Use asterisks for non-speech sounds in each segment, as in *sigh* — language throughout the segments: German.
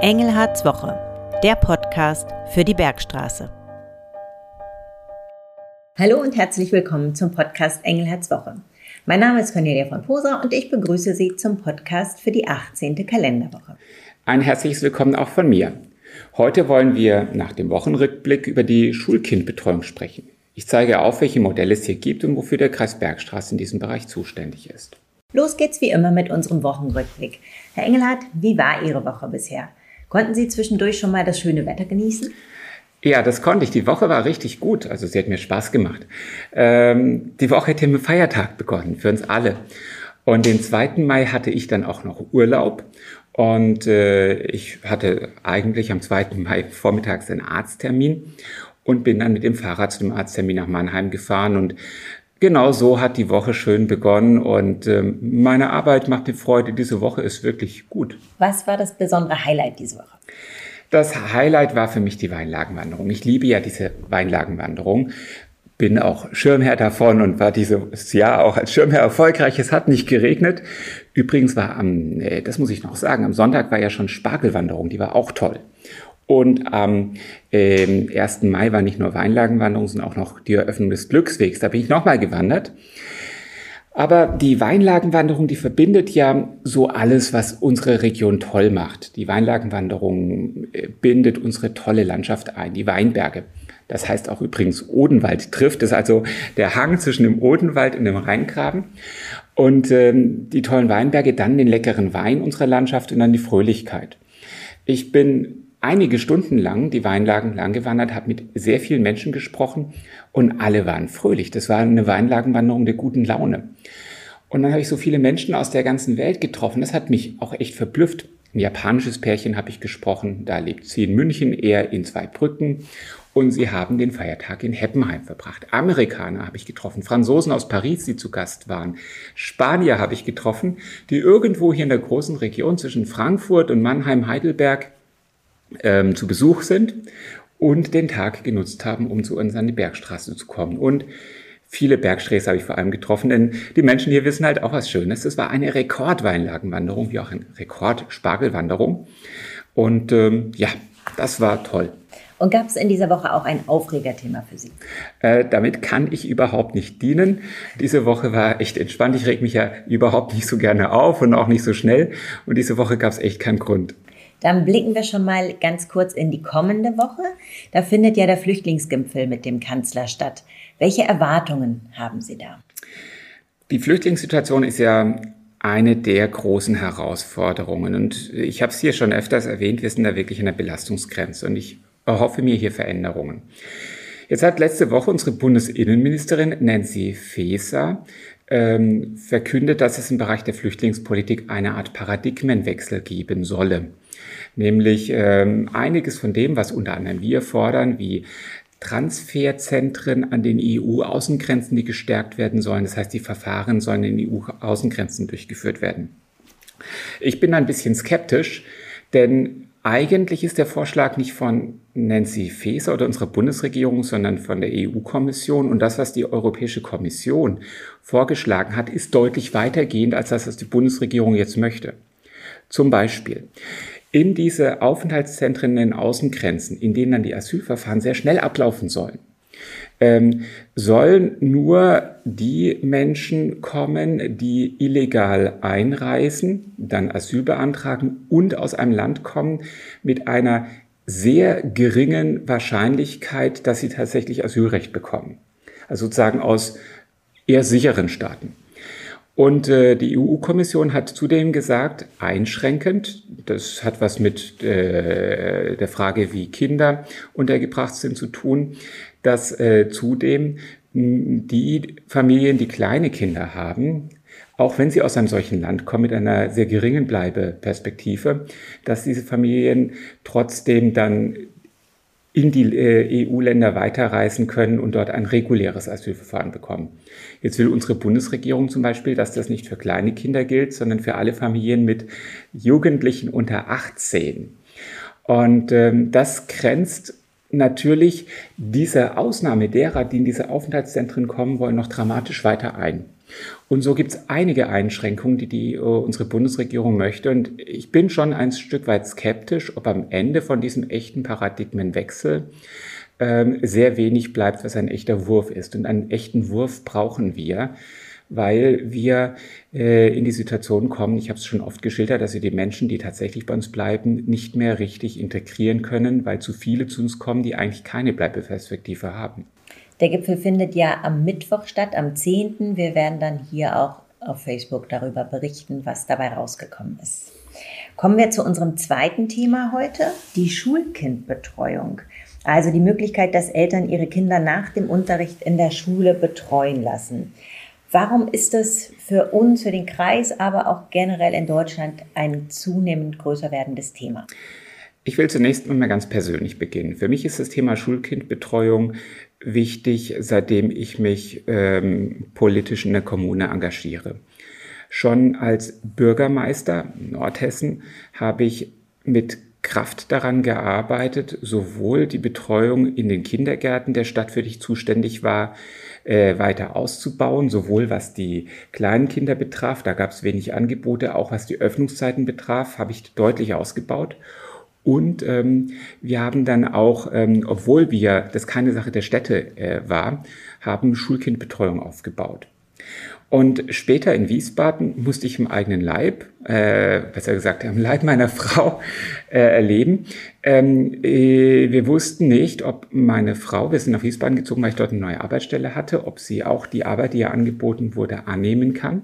Engelhards Woche, der Podcast für die Bergstraße. Hallo und herzlich willkommen zum Podcast Engelhards Woche. Mein Name ist Cornelia von Poser und ich begrüße Sie zum Podcast für die 18. Kalenderwoche. Ein herzliches Willkommen auch von mir. Heute wollen wir nach dem Wochenrückblick über die Schulkindbetreuung sprechen. Ich zeige auf, welche Modelle es hier gibt und wofür der Kreis Bergstraße in diesem Bereich zuständig ist. Los geht's wie immer mit unserem Wochenrückblick. Herr Engelhardt, wie war Ihre Woche bisher? Konnten Sie zwischendurch schon mal das schöne Wetter genießen? Ja, das konnte ich. Die Woche war richtig gut. Also sie hat mir Spaß gemacht. Ähm, die Woche hätte mit Feiertag begonnen für uns alle. Und den 2. Mai hatte ich dann auch noch Urlaub. Und äh, ich hatte eigentlich am 2. Mai vormittags einen Arzttermin und bin dann mit dem Fahrrad zu dem Arzttermin nach Mannheim gefahren. Und genau so hat die Woche schön begonnen. Und äh, meine Arbeit macht mir Freude. Diese Woche ist wirklich gut. Was war das besondere Highlight diese Woche? Das Highlight war für mich die Weinlagenwanderung. Ich liebe ja diese Weinlagenwanderung. Bin auch Schirmherr davon und war dieses Jahr auch als Schirmherr erfolgreich. Es hat nicht geregnet. Übrigens war am, das muss ich noch sagen, am Sonntag war ja schon Spargelwanderung, die war auch toll. Und am ähm, 1. Mai war nicht nur Weinlagenwanderung, sondern auch noch die Eröffnung des Glückswegs. Da bin ich nochmal gewandert. Aber die Weinlagenwanderung, die verbindet ja so alles, was unsere Region toll macht. Die Weinlagenwanderung äh, bindet unsere tolle Landschaft ein, die Weinberge. Das heißt auch übrigens Odenwald trifft es, also der Hang zwischen dem Odenwald und dem Rheingraben. Und ähm, die tollen Weinberge, dann den leckeren Wein unserer Landschaft und dann die Fröhlichkeit. Ich bin einige Stunden lang die Weinlagen lang gewandert, habe mit sehr vielen Menschen gesprochen und alle waren fröhlich. Das war eine Weinlagenwanderung der guten Laune. Und dann habe ich so viele Menschen aus der ganzen Welt getroffen. Das hat mich auch echt verblüfft. Ein japanisches Pärchen habe ich gesprochen, da lebt sie in München, er in Zweibrücken und sie haben den Feiertag in Heppenheim verbracht. Amerikaner habe ich getroffen, Franzosen aus Paris, die zu Gast waren, Spanier habe ich getroffen, die irgendwo hier in der großen Region zwischen Frankfurt und Mannheim, Heidelberg ähm, zu Besuch sind und den Tag genutzt haben, um zu uns an die Bergstraße zu kommen. Und viele Bergsträße habe ich vor allem getroffen, denn die Menschen hier wissen halt auch was Schönes. Es war eine Rekordweinlagenwanderung, wie auch eine Rekordspargelwanderung. Und ähm, ja, das war toll. Und gab es in dieser Woche auch ein Aufregerthema für Sie? Äh, damit kann ich überhaupt nicht dienen. Diese Woche war echt entspannt. Ich reg mich ja überhaupt nicht so gerne auf und auch nicht so schnell. Und diese Woche gab es echt keinen Grund. Dann blicken wir schon mal ganz kurz in die kommende Woche. Da findet ja der Flüchtlingsgipfel mit dem Kanzler statt. Welche Erwartungen haben Sie da? Die Flüchtlingssituation ist ja eine der großen Herausforderungen. Und ich habe es hier schon öfters erwähnt, wir sind da wirklich an der Belastungsgrenze und ich erhoffe mir hier Veränderungen. Jetzt hat letzte Woche unsere Bundesinnenministerin Nancy Faeser ähm, verkündet, dass es im Bereich der Flüchtlingspolitik eine Art Paradigmenwechsel geben solle. Nämlich ähm, einiges von dem, was unter anderem wir fordern, wie Transferzentren an den EU-Außengrenzen, die gestärkt werden sollen. Das heißt, die Verfahren sollen in EU-Außengrenzen durchgeführt werden. Ich bin ein bisschen skeptisch, denn eigentlich ist der Vorschlag nicht von Nancy Faeser oder unserer Bundesregierung, sondern von der EU-Kommission. Und das, was die Europäische Kommission vorgeschlagen hat, ist deutlich weitergehend als das, was die Bundesregierung jetzt möchte. Zum Beispiel in diese Aufenthaltszentren in den Außengrenzen, in denen dann die Asylverfahren sehr schnell ablaufen sollen, ähm, sollen nur die Menschen kommen, die illegal einreisen, dann Asyl beantragen und aus einem Land kommen mit einer sehr geringen Wahrscheinlichkeit, dass sie tatsächlich Asylrecht bekommen. Also sozusagen aus eher sicheren Staaten. Und äh, die EU-Kommission hat zudem gesagt, einschränkend, das hat was mit äh, der Frage, wie Kinder untergebracht sind, zu tun, dass äh, zudem die Familien, die kleine Kinder haben, auch wenn sie aus einem solchen Land kommen mit einer sehr geringen Bleibeperspektive, dass diese Familien trotzdem dann in die äh, EU-Länder weiterreisen können und dort ein reguläres Asylverfahren bekommen. Jetzt will unsere Bundesregierung zum Beispiel, dass das nicht für kleine Kinder gilt, sondern für alle Familien mit Jugendlichen unter 18. Und ähm, das grenzt natürlich diese Ausnahme derer, die in diese Aufenthaltszentren kommen wollen, noch dramatisch weiter ein. Und so gibt es einige Einschränkungen, die, die uh, unsere Bundesregierung möchte. Und ich bin schon ein Stück weit skeptisch, ob am Ende von diesem echten Paradigmenwechsel ähm, sehr wenig bleibt, was ein echter Wurf ist. Und einen echten Wurf brauchen wir weil wir äh, in die Situation kommen, ich habe es schon oft geschildert, dass wir die Menschen, die tatsächlich bei uns bleiben, nicht mehr richtig integrieren können, weil zu viele zu uns kommen, die eigentlich keine Bleibeperspektive haben. Der Gipfel findet ja am Mittwoch statt, am 10. Wir werden dann hier auch auf Facebook darüber berichten, was dabei rausgekommen ist. Kommen wir zu unserem zweiten Thema heute, die Schulkindbetreuung. Also die Möglichkeit, dass Eltern ihre Kinder nach dem Unterricht in der Schule betreuen lassen. Warum ist das für uns, für den Kreis, aber auch generell in Deutschland ein zunehmend größer werdendes Thema? Ich will zunächst mal ganz persönlich beginnen. Für mich ist das Thema Schulkindbetreuung wichtig, seitdem ich mich ähm, politisch in der Kommune engagiere. Schon als Bürgermeister Nordhessen habe ich mit Kraft daran gearbeitet, sowohl die Betreuung in den Kindergärten der Stadt, für die ich zuständig war, äh, weiter auszubauen, sowohl was die kleinen Kinder betraf, da gab es wenig Angebote, auch was die Öffnungszeiten betraf, habe ich deutlich ausgebaut. Und ähm, wir haben dann auch, ähm, obwohl wir, das keine Sache der Städte äh, war, haben Schulkindbetreuung aufgebaut. Und später in Wiesbaden musste ich im eigenen Leib, äh, besser gesagt im Leib meiner *laughs* Frau, äh, erleben. Ähm, äh, wir wussten nicht, ob meine Frau, wir sind nach Wiesbaden gezogen, weil ich dort eine neue Arbeitsstelle hatte, ob sie auch die Arbeit, die ihr angeboten wurde, annehmen kann,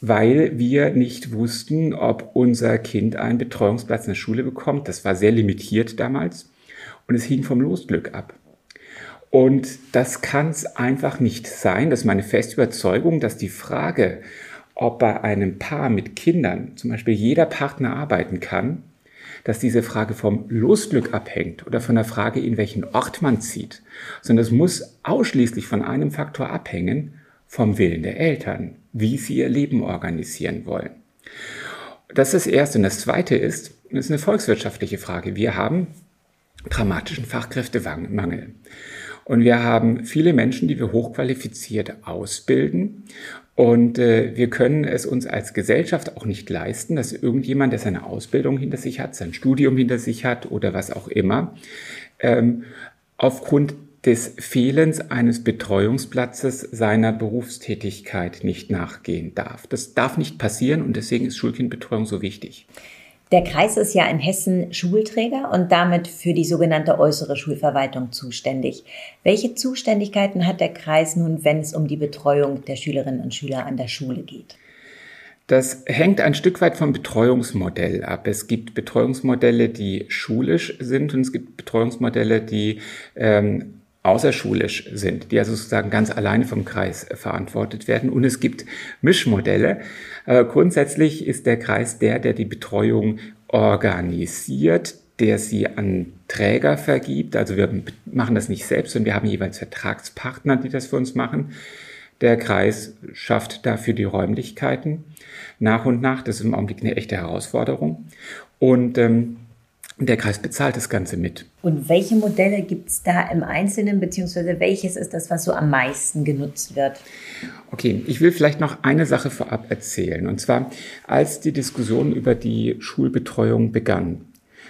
weil wir nicht wussten, ob unser Kind einen Betreuungsplatz in der Schule bekommt. Das war sehr limitiert damals und es hing vom Losglück ab. Und das kann es einfach nicht sein. Das ist meine feste Überzeugung, dass die Frage, ob bei einem Paar mit Kindern zum Beispiel jeder Partner arbeiten kann, dass diese Frage vom Losglück abhängt oder von der Frage, in welchen Ort man zieht, sondern es muss ausschließlich von einem Faktor abhängen, vom Willen der Eltern, wie sie ihr Leben organisieren wollen. Das ist das Erste. Und das Zweite ist, das ist eine volkswirtschaftliche Frage. Wir haben dramatischen Fachkräftemangel. Und wir haben viele Menschen, die wir hochqualifiziert ausbilden. Und äh, wir können es uns als Gesellschaft auch nicht leisten, dass irgendjemand, der seine Ausbildung hinter sich hat, sein Studium hinter sich hat oder was auch immer, ähm, aufgrund des Fehlens eines Betreuungsplatzes seiner Berufstätigkeit nicht nachgehen darf. Das darf nicht passieren und deswegen ist Schulkindbetreuung so wichtig. Der Kreis ist ja in Hessen Schulträger und damit für die sogenannte äußere Schulverwaltung zuständig. Welche Zuständigkeiten hat der Kreis nun, wenn es um die Betreuung der Schülerinnen und Schüler an der Schule geht? Das hängt ein Stück weit vom Betreuungsmodell ab. Es gibt Betreuungsmodelle, die schulisch sind und es gibt Betreuungsmodelle, die ähm, außerschulisch sind, die also sozusagen ganz alleine vom Kreis verantwortet werden. Und es gibt Mischmodelle. Äh, grundsätzlich ist der Kreis der, der die Betreuung organisiert, der sie an Träger vergibt. Also wir machen das nicht selbst, sondern wir haben jeweils Vertragspartner, die das für uns machen. Der Kreis schafft dafür die Räumlichkeiten nach und nach. Das ist im Augenblick eine echte Herausforderung. Und ähm, der Kreis bezahlt das Ganze mit. Und welche Modelle gibt es da im Einzelnen, beziehungsweise welches ist das, was so am meisten genutzt wird? Okay, ich will vielleicht noch eine Sache vorab erzählen. Und zwar, als die Diskussion über die Schulbetreuung begann,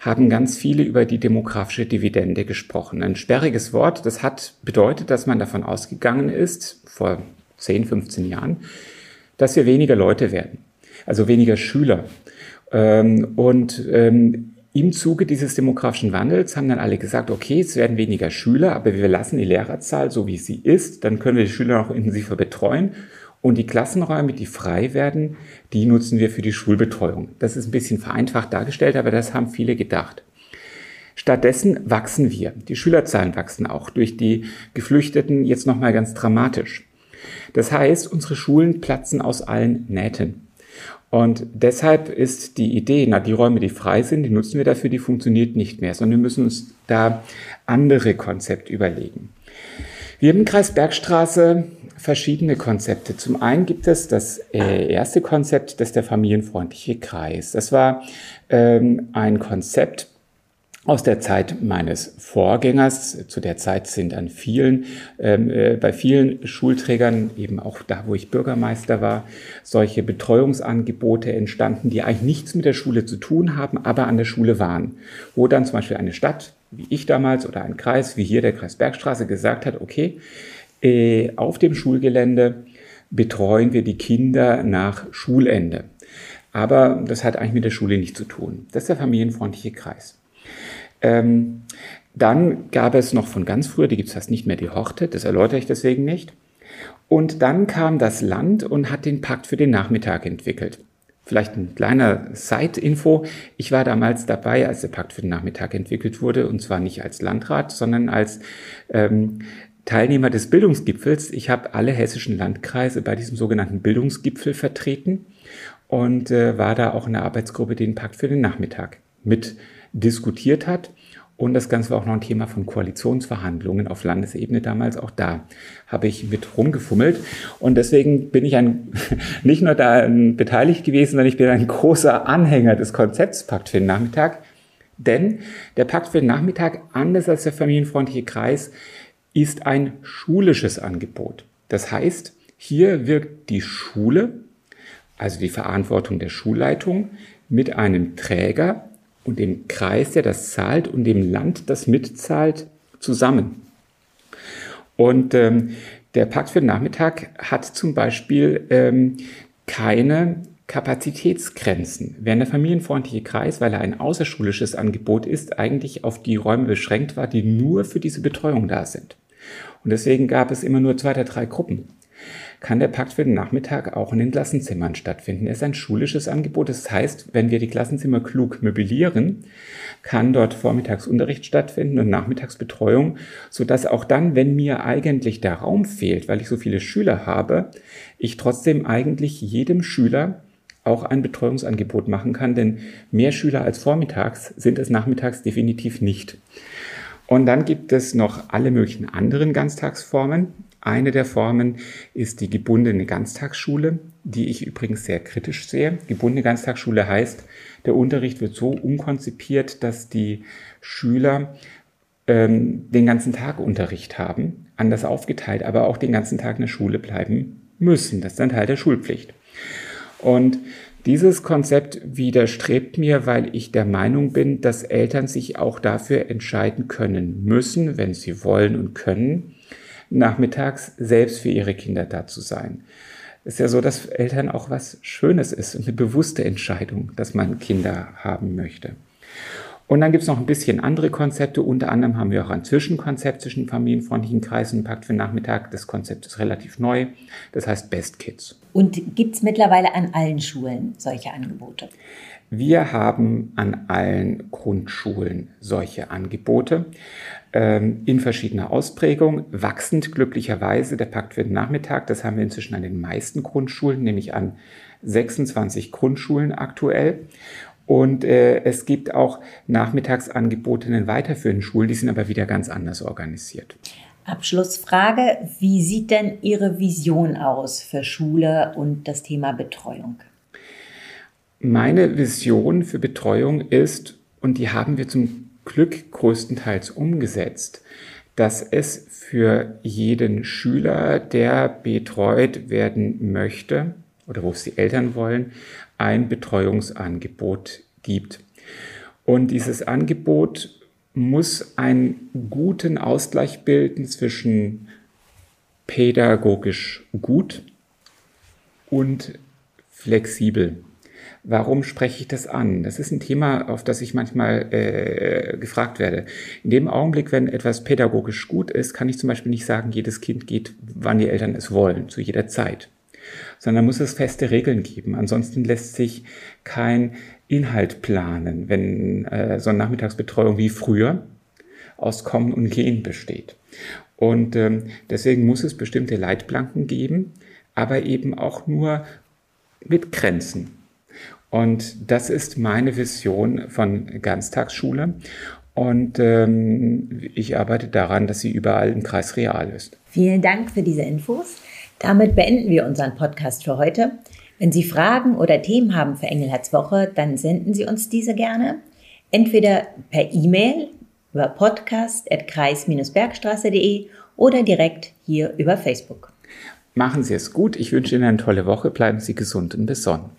haben ganz viele über die demografische Dividende gesprochen. Ein sperriges Wort, das hat bedeutet, dass man davon ausgegangen ist, vor 10, 15 Jahren, dass wir weniger Leute werden, also weniger Schüler. Ähm, und ähm, im Zuge dieses demografischen Wandels haben dann alle gesagt, okay, es werden weniger Schüler, aber wir lassen die Lehrerzahl so, wie sie ist. Dann können wir die Schüler noch intensiver betreuen. Und die Klassenräume, die frei werden, die nutzen wir für die Schulbetreuung. Das ist ein bisschen vereinfacht dargestellt, aber das haben viele gedacht. Stattdessen wachsen wir. Die Schülerzahlen wachsen auch durch die Geflüchteten jetzt nochmal ganz dramatisch. Das heißt, unsere Schulen platzen aus allen Nähten. Und deshalb ist die Idee, na, die Räume, die frei sind, die nutzen wir dafür, die funktioniert nicht mehr, sondern wir müssen uns da andere Konzepte überlegen. Wir haben im Kreis Bergstraße verschiedene Konzepte. Zum einen gibt es das äh, erste Konzept, das ist der familienfreundliche Kreis. Das war ähm, ein Konzept, aus der Zeit meines Vorgängers. Zu der Zeit sind an vielen, ähm, äh, bei vielen Schulträgern, eben auch da, wo ich Bürgermeister war, solche Betreuungsangebote entstanden, die eigentlich nichts mit der Schule zu tun haben, aber an der Schule waren. Wo dann zum Beispiel eine Stadt, wie ich damals, oder ein Kreis, wie hier der Kreis Bergstraße, gesagt hat, okay, äh, auf dem Schulgelände betreuen wir die Kinder nach Schulende. Aber das hat eigentlich mit der Schule nichts zu tun. Das ist der familienfreundliche Kreis. Ähm, dann gab es noch von ganz früher, die gibt es fast nicht mehr, die Horte, das erläutere ich deswegen nicht. Und dann kam das Land und hat den Pakt für den Nachmittag entwickelt. Vielleicht ein kleiner Side-Info. Ich war damals dabei, als der Pakt für den Nachmittag entwickelt wurde, und zwar nicht als Landrat, sondern als ähm, Teilnehmer des Bildungsgipfels. Ich habe alle hessischen Landkreise bei diesem sogenannten Bildungsgipfel vertreten und äh, war da auch in der Arbeitsgruppe, den Pakt für den Nachmittag mit diskutiert hat. Und das Ganze war auch noch ein Thema von Koalitionsverhandlungen auf Landesebene damals. Auch da habe ich mit rumgefummelt. Und deswegen bin ich ein, *laughs* nicht nur da beteiligt gewesen, sondern ich bin ein großer Anhänger des Konzepts Pakt für den Nachmittag. Denn der Pakt für den Nachmittag, anders als der familienfreundliche Kreis, ist ein schulisches Angebot. Das heißt, hier wirkt die Schule, also die Verantwortung der Schulleitung, mit einem Träger und dem Kreis, der das zahlt, und dem Land, das mitzahlt, zusammen. Und ähm, der Pakt für den Nachmittag hat zum Beispiel ähm, keine Kapazitätsgrenzen. Während der familienfreundliche Kreis, weil er ein außerschulisches Angebot ist, eigentlich auf die Räume beschränkt war, die nur für diese Betreuung da sind. Und deswegen gab es immer nur zwei oder drei Gruppen kann der Pakt für den Nachmittag auch in den Klassenzimmern stattfinden. Er ist ein schulisches Angebot. Das heißt, wenn wir die Klassenzimmer klug möblieren, kann dort Vormittagsunterricht stattfinden und Nachmittagsbetreuung, sodass auch dann, wenn mir eigentlich der Raum fehlt, weil ich so viele Schüler habe, ich trotzdem eigentlich jedem Schüler auch ein Betreuungsangebot machen kann, denn mehr Schüler als vormittags sind es nachmittags definitiv nicht. Und dann gibt es noch alle möglichen anderen Ganztagsformen. Eine der Formen ist die gebundene Ganztagsschule, die ich übrigens sehr kritisch sehe. Gebundene Ganztagsschule heißt, der Unterricht wird so umkonzipiert, dass die Schüler ähm, den ganzen Tag Unterricht haben, anders aufgeteilt, aber auch den ganzen Tag in der Schule bleiben müssen. Das ist ein Teil der Schulpflicht. Und dieses Konzept widerstrebt mir, weil ich der Meinung bin, dass Eltern sich auch dafür entscheiden können müssen, wenn sie wollen und können, nachmittags selbst für ihre Kinder da zu sein. Es ist ja so, dass Eltern auch was Schönes ist eine bewusste Entscheidung, dass man Kinder haben möchte. Und dann gibt es noch ein bisschen andere Konzepte. Unter anderem haben wir auch ein Zwischenkonzept zwischen familienfreundlichen Kreisen und Pakt für Nachmittag. Das Konzept ist relativ neu. Das heißt Best Kids. Und gibt es mittlerweile an allen Schulen solche Angebote? Wir haben an allen Grundschulen solche Angebote ähm, in verschiedener Ausprägung, wachsend glücklicherweise der Pakt für den Nachmittag. Das haben wir inzwischen an den meisten Grundschulen, nämlich an 26 Grundschulen aktuell. Und äh, es gibt auch Nachmittagsangebote in den weiterführenden Schulen, die sind aber wieder ganz anders organisiert. Abschlussfrage, wie sieht denn Ihre Vision aus für Schule und das Thema Betreuung? Meine Vision für Betreuung ist, und die haben wir zum Glück größtenteils umgesetzt, dass es für jeden Schüler, der betreut werden möchte oder wo es die Eltern wollen, ein Betreuungsangebot gibt. Und dieses Angebot muss einen guten Ausgleich bilden zwischen pädagogisch gut und flexibel. Warum spreche ich das an? Das ist ein Thema, auf das ich manchmal äh, gefragt werde. In dem Augenblick, wenn etwas pädagogisch gut ist, kann ich zum Beispiel nicht sagen, jedes Kind geht, wann die Eltern es wollen, zu jeder Zeit. Sondern muss es feste Regeln geben. Ansonsten lässt sich kein Inhalt planen, wenn äh, so eine Nachmittagsbetreuung wie früher aus Kommen und Gehen besteht. Und ähm, deswegen muss es bestimmte Leitplanken geben, aber eben auch nur mit Grenzen. Und das ist meine Vision von Ganztagsschule. Und ähm, ich arbeite daran, dass sie überall im Kreis real ist. Vielen Dank für diese Infos. Damit beenden wir unseren Podcast für heute. Wenn Sie Fragen oder Themen haben für Engelhards Woche, dann senden Sie uns diese gerne. Entweder per E-Mail über podcast.kreis-bergstraße.de oder direkt hier über Facebook. Machen Sie es gut. Ich wünsche Ihnen eine tolle Woche. Bleiben Sie gesund und besonnen.